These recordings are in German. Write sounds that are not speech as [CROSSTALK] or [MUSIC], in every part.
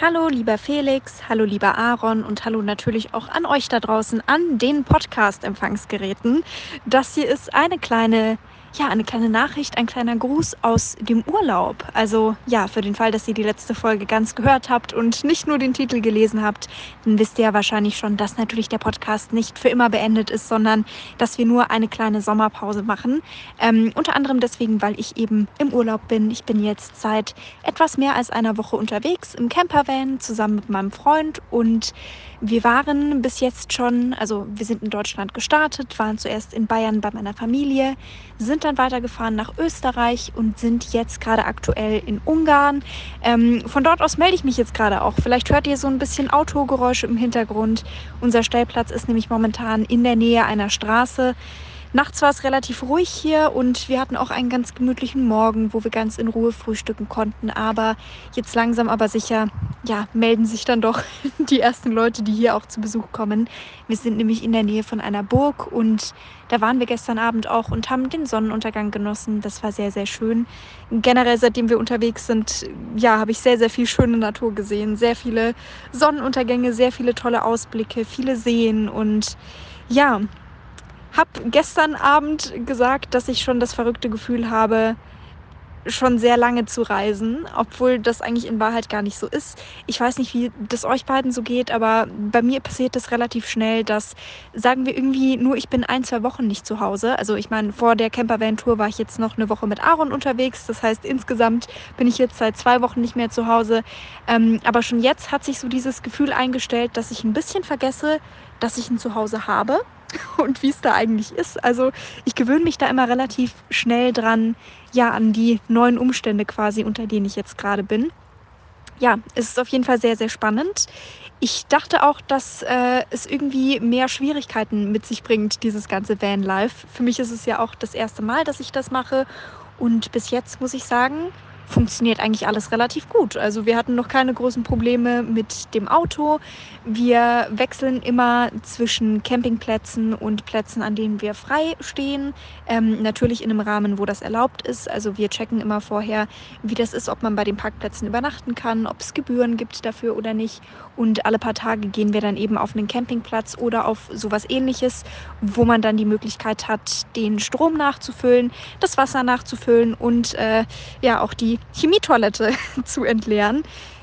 Hallo lieber Felix, hallo lieber Aaron und hallo natürlich auch an euch da draußen an den Podcast-Empfangsgeräten. Das hier ist eine kleine ja, eine kleine Nachricht, ein kleiner Gruß aus dem Urlaub. Also ja, für den Fall, dass ihr die letzte Folge ganz gehört habt und nicht nur den Titel gelesen habt, dann wisst ihr ja wahrscheinlich schon, dass natürlich der Podcast nicht für immer beendet ist, sondern dass wir nur eine kleine Sommerpause machen. Ähm, unter anderem deswegen, weil ich eben im Urlaub bin. Ich bin jetzt seit etwas mehr als einer Woche unterwegs im Campervan zusammen mit meinem Freund und wir waren bis jetzt schon, also wir sind in Deutschland gestartet, waren zuerst in Bayern bei meiner Familie, sind dann weitergefahren nach Österreich und sind jetzt gerade aktuell in Ungarn. Ähm, von dort aus melde ich mich jetzt gerade auch. Vielleicht hört ihr so ein bisschen Autogeräusche im Hintergrund. Unser Stellplatz ist nämlich momentan in der Nähe einer Straße. Nachts war es relativ ruhig hier und wir hatten auch einen ganz gemütlichen Morgen, wo wir ganz in Ruhe frühstücken konnten. Aber jetzt langsam aber sicher, ja, melden sich dann doch [LAUGHS] die ersten Leute, die hier auch zu Besuch kommen. Wir sind nämlich in der Nähe von einer Burg und da waren wir gestern Abend auch und haben den Sonnenuntergang genossen. Das war sehr, sehr schön. Generell, seitdem wir unterwegs sind, ja, habe ich sehr, sehr viel schöne Natur gesehen. Sehr viele Sonnenuntergänge, sehr viele tolle Ausblicke, viele Seen und ja, habe gestern Abend gesagt, dass ich schon das verrückte Gefühl habe, schon sehr lange zu reisen, obwohl das eigentlich in Wahrheit gar nicht so ist. Ich weiß nicht, wie das euch beiden so geht, aber bei mir passiert das relativ schnell, dass, sagen wir irgendwie, nur ich bin ein, zwei Wochen nicht zu Hause. Also ich meine, vor der Campervan-Tour war ich jetzt noch eine Woche mit Aaron unterwegs. Das heißt, insgesamt bin ich jetzt seit zwei Wochen nicht mehr zu Hause. Ähm, aber schon jetzt hat sich so dieses Gefühl eingestellt, dass ich ein bisschen vergesse, dass ich ein Zuhause habe [LAUGHS] und wie es da eigentlich ist. Also ich gewöhne mich da immer relativ schnell dran, ja, an die neuen Umstände quasi, unter denen ich jetzt gerade bin. Ja, es ist auf jeden Fall sehr, sehr spannend. Ich dachte auch, dass äh, es irgendwie mehr Schwierigkeiten mit sich bringt, dieses ganze Vanlife. Für mich ist es ja auch das erste Mal, dass ich das mache. Und bis jetzt muss ich sagen, funktioniert eigentlich alles relativ gut. Also wir hatten noch keine großen Probleme mit dem Auto. Wir wechseln immer zwischen Campingplätzen und Plätzen, an denen wir frei stehen. Ähm, natürlich in einem Rahmen, wo das erlaubt ist. Also wir checken immer vorher, wie das ist, ob man bei den Parkplätzen übernachten kann, ob es Gebühren gibt dafür oder nicht. Und alle paar Tage gehen wir dann eben auf einen Campingplatz oder auf sowas ähnliches, wo man dann die Möglichkeit hat, den Strom nachzufüllen, das Wasser nachzufüllen und äh, ja auch die Chemietoilette [LAUGHS] zu entleeren.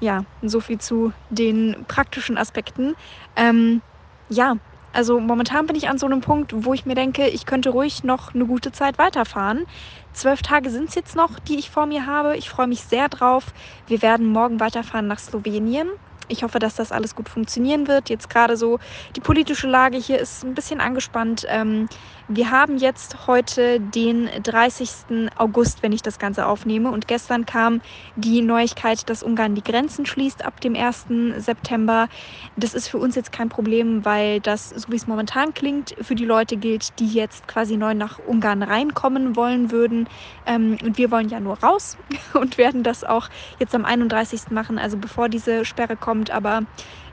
Ja, so viel zu den praktischen Aspekten. Ähm, ja, also momentan bin ich an so einem Punkt, wo ich mir denke, ich könnte ruhig noch eine gute Zeit weiterfahren. Zwölf Tage sind es jetzt noch, die ich vor mir habe. Ich freue mich sehr drauf. Wir werden morgen weiterfahren nach Slowenien. Ich hoffe, dass das alles gut funktionieren wird. Jetzt gerade so die politische Lage hier ist ein bisschen angespannt. Ähm, wir haben jetzt heute den 30. August, wenn ich das Ganze aufnehme. Und gestern kam die Neuigkeit, dass Ungarn die Grenzen schließt ab dem 1. September. Das ist für uns jetzt kein Problem, weil das, so wie es momentan klingt, für die Leute gilt, die jetzt quasi neu nach Ungarn reinkommen wollen würden. Ähm, und wir wollen ja nur raus [LAUGHS] und werden das auch jetzt am 31. machen, also bevor diese Sperre kommt. Aber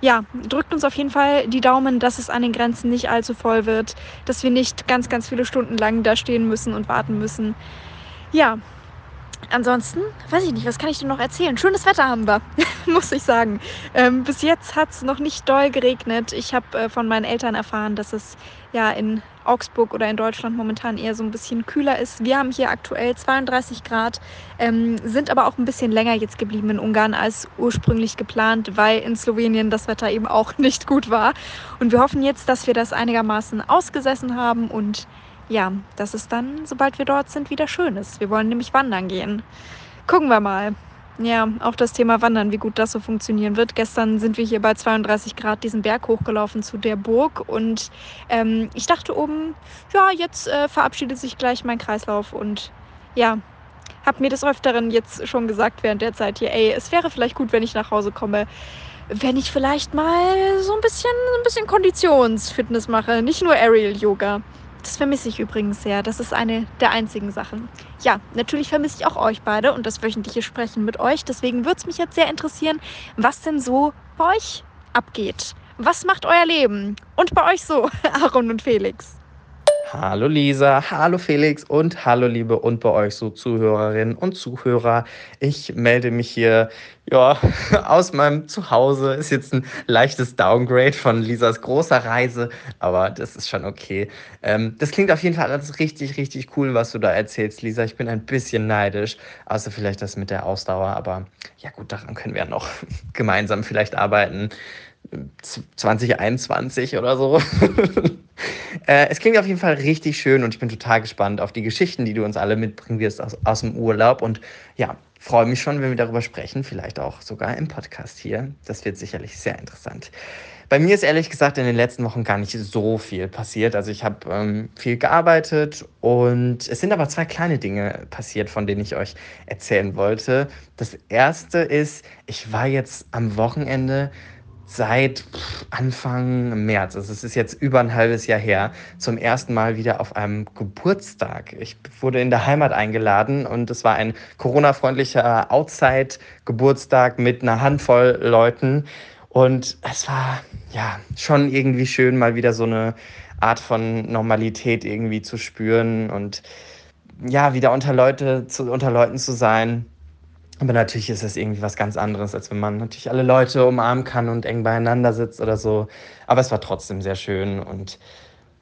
ja, drückt uns auf jeden Fall die Daumen, dass es an den Grenzen nicht allzu voll wird, dass wir nicht ganz, ganz viele Stunden lang da stehen müssen und warten müssen. Ja, ansonsten, weiß ich nicht, was kann ich denn noch erzählen? Schönes Wetter haben wir, [LAUGHS] muss ich sagen. Ähm, bis jetzt hat es noch nicht doll geregnet. Ich habe äh, von meinen Eltern erfahren, dass es ja in Augsburg oder in Deutschland momentan eher so ein bisschen kühler ist. Wir haben hier aktuell 32 Grad, ähm, sind aber auch ein bisschen länger jetzt geblieben in Ungarn als ursprünglich geplant, weil in Slowenien das Wetter eben auch [LAUGHS] nicht gut war. Und wir hoffen jetzt, dass wir das einigermaßen ausgesessen haben und ja, dass es dann, sobald wir dort sind, wieder schön ist. Wir wollen nämlich wandern gehen. Gucken wir mal ja, auch das Thema Wandern, wie gut das so funktionieren wird. Gestern sind wir hier bei 32 Grad diesen Berg hochgelaufen zu der Burg und ähm, ich dachte oben, ja, jetzt äh, verabschiedet sich gleich mein Kreislauf und ja, habe mir des Öfteren jetzt schon gesagt während der Zeit hier, ey, es wäre vielleicht gut, wenn ich nach Hause komme, wenn ich vielleicht mal so ein bisschen, ein bisschen Konditionsfitness mache, nicht nur Aerial Yoga. Das vermisse ich übrigens sehr. Das ist eine der einzigen Sachen. Ja, natürlich vermisse ich auch euch beide und das wöchentliche Sprechen mit euch. Deswegen würde es mich jetzt sehr interessieren, was denn so bei euch abgeht. Was macht euer Leben? Und bei euch so, [LAUGHS] Aaron und Felix? Hallo Lisa, hallo Felix und hallo liebe und bei euch so Zuhörerinnen und Zuhörer. Ich melde mich hier ja, [LAUGHS] aus meinem Zuhause. Ist jetzt ein leichtes Downgrade von Lisas großer Reise, aber das ist schon okay. Ähm, das klingt auf jeden Fall alles richtig, richtig cool, was du da erzählst, Lisa. Ich bin ein bisschen neidisch, außer vielleicht das mit der Ausdauer, aber ja gut, daran können wir noch [LAUGHS] gemeinsam vielleicht arbeiten. 2021 oder so. [LAUGHS] äh, es klingt auf jeden Fall richtig schön und ich bin total gespannt auf die Geschichten, die du uns alle mitbringen wirst aus, aus dem Urlaub. Und ja, freue mich schon, wenn wir darüber sprechen, vielleicht auch sogar im Podcast hier. Das wird sicherlich sehr interessant. Bei mir ist ehrlich gesagt in den letzten Wochen gar nicht so viel passiert. Also ich habe ähm, viel gearbeitet und es sind aber zwei kleine Dinge passiert, von denen ich euch erzählen wollte. Das erste ist, ich war jetzt am Wochenende seit Anfang März, also es ist jetzt über ein halbes Jahr her, zum ersten Mal wieder auf einem Geburtstag. Ich wurde in der Heimat eingeladen und es war ein Corona-freundlicher Outside-Geburtstag mit einer Handvoll Leuten. Und es war ja schon irgendwie schön, mal wieder so eine Art von Normalität irgendwie zu spüren und ja, wieder unter, Leute zu, unter Leuten zu sein aber natürlich ist es irgendwie was ganz anderes, als wenn man natürlich alle Leute umarmen kann und eng beieinander sitzt oder so. Aber es war trotzdem sehr schön und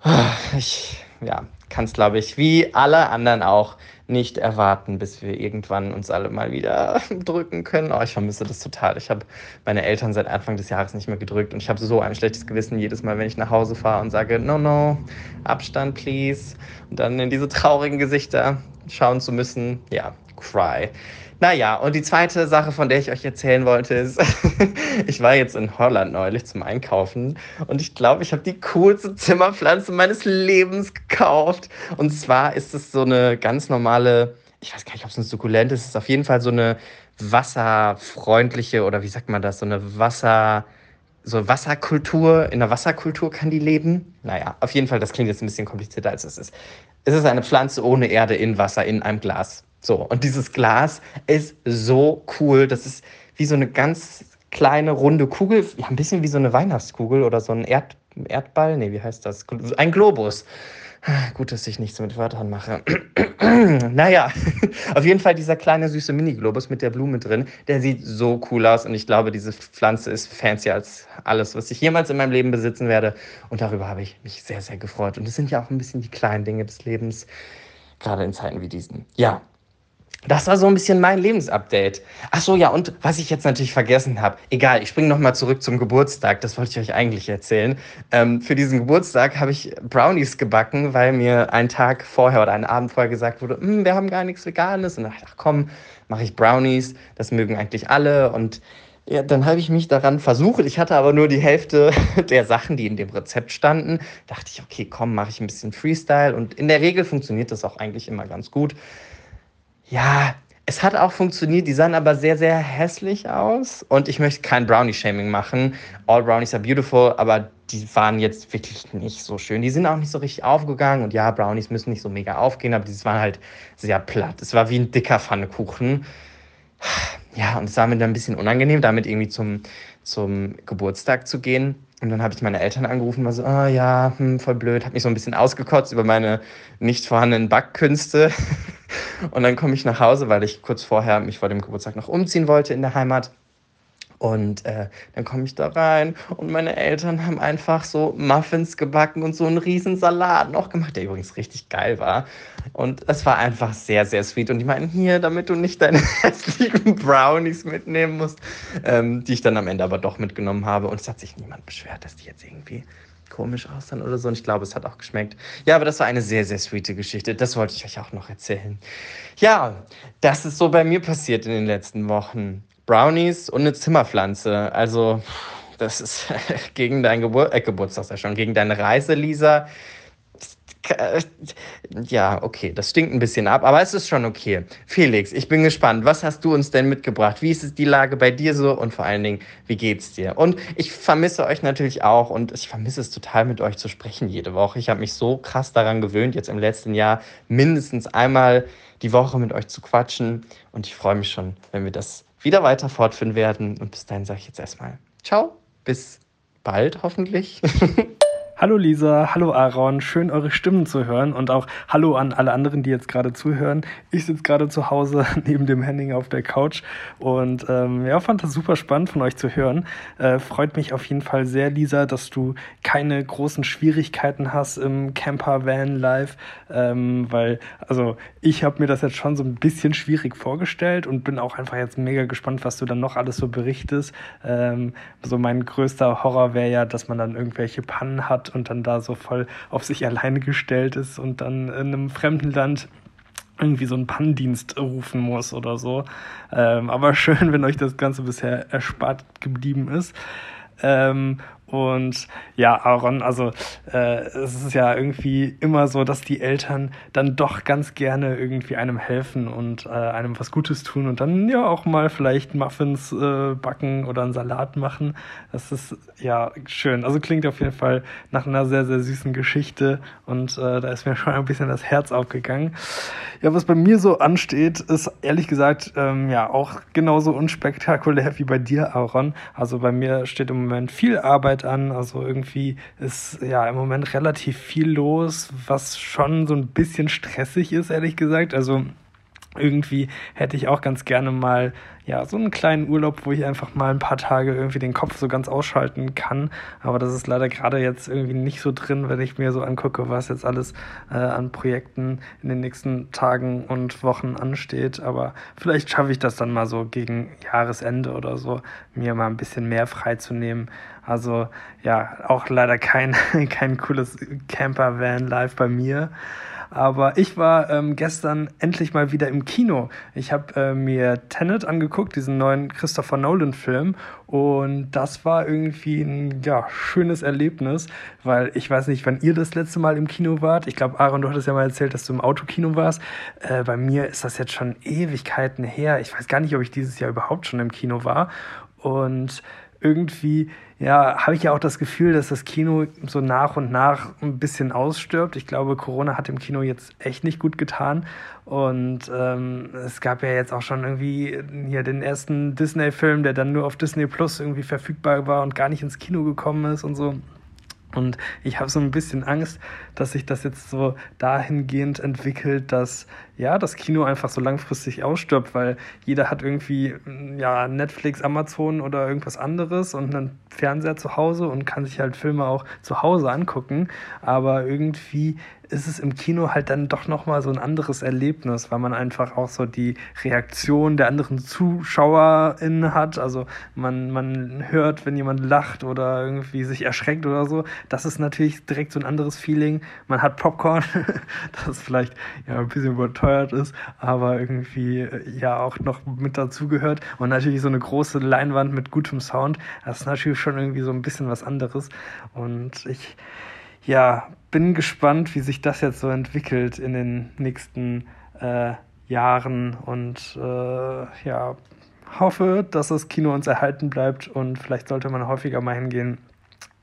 ah, ich ja, kann es, glaube ich, wie alle anderen auch nicht erwarten, bis wir irgendwann uns alle mal wieder [LAUGHS] drücken können. Oh, ich vermisse das total. Ich habe meine Eltern seit Anfang des Jahres nicht mehr gedrückt und ich habe so ein schlechtes Gewissen jedes Mal, wenn ich nach Hause fahre und sage, no, no, Abstand, please. Und dann in diese traurigen Gesichter schauen zu müssen. Ja, cry. Naja, und die zweite Sache, von der ich euch erzählen wollte, ist, [LAUGHS] ich war jetzt in Holland neulich zum Einkaufen und ich glaube, ich habe die coolste Zimmerpflanze meines Lebens gekauft. Und zwar ist es so eine ganz normale, ich weiß gar nicht, ob es eine Sukkulente ist, es ist auf jeden Fall so eine wasserfreundliche oder wie sagt man das, so eine Wasser so Wasserkultur, in der Wasserkultur kann die leben. Naja, auf jeden Fall, das klingt jetzt ein bisschen komplizierter als es ist. Es ist eine Pflanze ohne Erde in Wasser in einem Glas. So, und dieses Glas ist so cool. Das ist wie so eine ganz kleine runde Kugel, ja, ein bisschen wie so eine Weihnachtskugel oder so ein Erd Erdball. Nee, wie heißt das? Ein Globus. Gut, dass ich nichts mit Wörtern mache. [CLEARS THROAT] naja, [LAUGHS] auf jeden Fall dieser kleine süße Mini-Globus mit der Blume drin, der sieht so cool aus und ich glaube, diese Pflanze ist fancier als alles, was ich jemals in meinem Leben besitzen werde. Und darüber habe ich mich sehr, sehr gefreut. Und es sind ja auch ein bisschen die kleinen Dinge des Lebens, gerade in Zeiten wie diesen. Ja, das war so ein bisschen mein Lebensupdate. Ach so, ja, und was ich jetzt natürlich vergessen habe. Egal, ich springe nochmal zurück zum Geburtstag. Das wollte ich euch eigentlich erzählen. Ähm, für diesen Geburtstag habe ich Brownies gebacken, weil mir einen Tag vorher oder einen Abend vorher gesagt wurde, hm, wir haben gar nichts Veganes. Und dachte ich, ach komm, mache ich Brownies. Das mögen eigentlich alle. Und ja, dann habe ich mich daran versucht. Ich hatte aber nur die Hälfte [LAUGHS] der Sachen, die in dem Rezept standen. Dachte ich, okay, komm, mache ich ein bisschen Freestyle. Und in der Regel funktioniert das auch eigentlich immer ganz gut. Ja, es hat auch funktioniert, die sahen aber sehr, sehr hässlich aus. Und ich möchte kein Brownie-Shaming machen. All Brownies are beautiful, aber die waren jetzt wirklich nicht so schön. Die sind auch nicht so richtig aufgegangen. Und ja, Brownies müssen nicht so mega aufgehen, aber die waren halt sehr platt. Es war wie ein dicker Pfannekuchen. Ja, und es war mir dann ein bisschen unangenehm, damit irgendwie zum, zum Geburtstag zu gehen. Und dann habe ich meine Eltern angerufen, war so, ah oh, ja, hm, voll blöd, habe mich so ein bisschen ausgekotzt über meine nicht vorhandenen Backkünste. [LAUGHS] Und dann komme ich nach Hause, weil ich kurz vorher mich vor dem Geburtstag noch umziehen wollte in der Heimat. Und äh, dann komme ich da rein und meine Eltern haben einfach so Muffins gebacken und so einen riesen Salat noch gemacht, der übrigens richtig geil war. Und es war einfach sehr, sehr sweet. Und die meinten, hier, damit du nicht deine [LAUGHS] hässlichen Brownies mitnehmen musst, ähm, die ich dann am Ende aber doch mitgenommen habe. Und es hat sich niemand beschwert, dass die jetzt irgendwie komisch aussahen oder so. Und ich glaube, es hat auch geschmeckt. Ja, aber das war eine sehr, sehr sweete Geschichte. Das wollte ich euch auch noch erzählen. Ja, das ist so bei mir passiert in den letzten Wochen. Brownies und eine Zimmerpflanze. Also, das ist [LAUGHS] gegen dein Gebur äh, Geburtstag, ja schon, gegen deine Reise, Lisa. Ja, okay, das stinkt ein bisschen ab, aber es ist schon okay. Felix, ich bin gespannt. Was hast du uns denn mitgebracht? Wie ist die Lage bei dir so und vor allen Dingen, wie geht's dir? Und ich vermisse euch natürlich auch und ich vermisse es total mit euch zu sprechen jede Woche. Ich habe mich so krass daran gewöhnt, jetzt im letzten Jahr mindestens einmal die Woche mit euch zu quatschen und ich freue mich schon, wenn wir das wieder weiter fortführen werden. Und bis dahin sage ich jetzt erstmal Ciao, bis bald hoffentlich. [LAUGHS] Hallo Lisa, hallo Aaron, schön eure Stimmen zu hören und auch hallo an alle anderen, die jetzt gerade zuhören. Ich sitze gerade zu Hause [LAUGHS] neben dem Henning auf der Couch und ähm, ja, fand das super spannend von euch zu hören. Äh, freut mich auf jeden Fall sehr, Lisa, dass du keine großen Schwierigkeiten hast im Camper Van Life, ähm, weil also ich habe mir das jetzt schon so ein bisschen schwierig vorgestellt und bin auch einfach jetzt mega gespannt, was du dann noch alles so berichtest. Ähm, so mein größter Horror wäre ja, dass man dann irgendwelche Pannen hat und dann da so voll auf sich alleine gestellt ist und dann in einem fremden Land irgendwie so einen Pannendienst rufen muss oder so. Ähm, aber [LAUGHS] schön, wenn euch das Ganze bisher erspart geblieben ist. Ähm, und ja, Aaron, also äh, es ist ja irgendwie immer so, dass die Eltern dann doch ganz gerne irgendwie einem helfen und äh, einem was Gutes tun und dann ja auch mal vielleicht Muffins äh, backen oder einen Salat machen. Das ist ja schön. Also klingt auf jeden Fall nach einer sehr, sehr süßen Geschichte und äh, da ist mir [LAUGHS] schon ein bisschen das Herz aufgegangen. Ja, was bei mir so ansteht, ist ehrlich gesagt ähm, ja auch genauso unspektakulär wie bei dir, Aaron. Also bei mir steht im Moment viel Arbeit Arbeit an. Also irgendwie ist ja im Moment relativ viel los, was schon so ein bisschen stressig ist, ehrlich gesagt. Also irgendwie hätte ich auch ganz gerne mal ja so einen kleinen Urlaub, wo ich einfach mal ein paar Tage irgendwie den Kopf so ganz ausschalten kann. Aber das ist leider gerade jetzt irgendwie nicht so drin, wenn ich mir so angucke, was jetzt alles äh, an Projekten in den nächsten Tagen und Wochen ansteht. Aber vielleicht schaffe ich das dann mal so gegen Jahresende oder so, mir mal ein bisschen mehr freizunehmen. Also ja, auch leider kein, [LAUGHS] kein cooles Camper-Van live bei mir. Aber ich war ähm, gestern endlich mal wieder im Kino. Ich habe äh, mir Tenet angeguckt, diesen neuen Christopher Nolan-Film. Und das war irgendwie ein ja, schönes Erlebnis, weil ich weiß nicht, wann ihr das letzte Mal im Kino wart. Ich glaube, Aaron, du hattest ja mal erzählt, dass du im Autokino warst. Äh, bei mir ist das jetzt schon Ewigkeiten her. Ich weiß gar nicht, ob ich dieses Jahr überhaupt schon im Kino war. Und irgendwie, ja, habe ich ja auch das Gefühl, dass das Kino so nach und nach ein bisschen ausstirbt. Ich glaube, Corona hat dem Kino jetzt echt nicht gut getan. Und ähm, es gab ja jetzt auch schon irgendwie hier den ersten Disney-Film, der dann nur auf Disney Plus irgendwie verfügbar war und gar nicht ins Kino gekommen ist und so. Und ich habe so ein bisschen Angst, dass sich das jetzt so dahingehend entwickelt, dass ja das Kino einfach so langfristig ausstirbt, weil jeder hat irgendwie ja Netflix, Amazon oder irgendwas anderes und einen Fernseher zu Hause und kann sich halt Filme auch zu Hause angucken. Aber irgendwie ist es im Kino halt dann doch nochmal so ein anderes Erlebnis, weil man einfach auch so die Reaktion der anderen ZuschauerInnen hat. Also man, man hört, wenn jemand lacht oder irgendwie sich erschreckt oder so. Das ist natürlich direkt so ein anderes Feeling. Man hat Popcorn, [LAUGHS] das vielleicht ja ein bisschen überteuert ist, aber irgendwie ja auch noch mit dazugehört. Und natürlich so eine große Leinwand mit gutem Sound. Das ist natürlich schon irgendwie so ein bisschen was anderes. Und ich ja, bin gespannt, wie sich das jetzt so entwickelt in den nächsten äh, Jahren und äh, ja, hoffe, dass das Kino uns erhalten bleibt und vielleicht sollte man häufiger mal hingehen.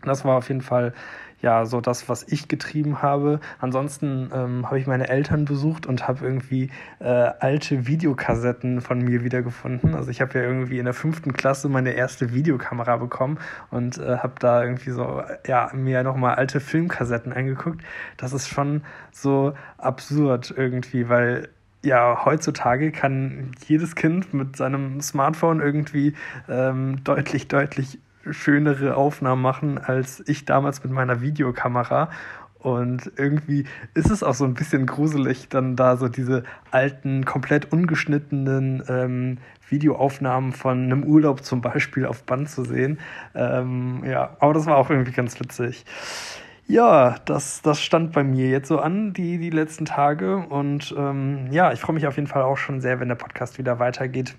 Das war auf jeden Fall ja so das, was ich getrieben habe. Ansonsten ähm, habe ich meine Eltern besucht und habe irgendwie äh, alte Videokassetten von mir wiedergefunden. Also ich habe ja irgendwie in der fünften Klasse meine erste Videokamera bekommen und äh, habe da irgendwie so ja mir nochmal alte Filmkassetten angeguckt. Das ist schon so absurd irgendwie, weil ja, heutzutage kann jedes Kind mit seinem Smartphone irgendwie ähm, deutlich, deutlich schönere Aufnahmen machen als ich damals mit meiner Videokamera. Und irgendwie ist es auch so ein bisschen gruselig, dann da so diese alten, komplett ungeschnittenen ähm, Videoaufnahmen von einem Urlaub zum Beispiel auf Band zu sehen. Ähm, ja, aber das war auch irgendwie ganz witzig. Ja, das, das stand bei mir jetzt so an, die, die letzten Tage. Und ähm, ja, ich freue mich auf jeden Fall auch schon sehr, wenn der Podcast wieder weitergeht.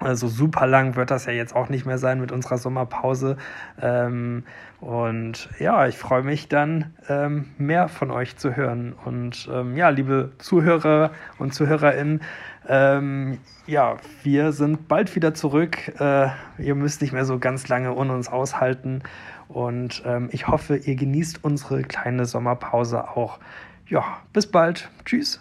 Also super lang wird das ja jetzt auch nicht mehr sein mit unserer Sommerpause. Ähm, und ja, ich freue mich dann, ähm, mehr von euch zu hören. Und ähm, ja, liebe Zuhörer und ZuhörerInnen, ähm, ja, wir sind bald wieder zurück. Äh, ihr müsst nicht mehr so ganz lange ohne uns aushalten. Und ähm, ich hoffe, ihr genießt unsere kleine Sommerpause auch. Ja, bis bald. Tschüss.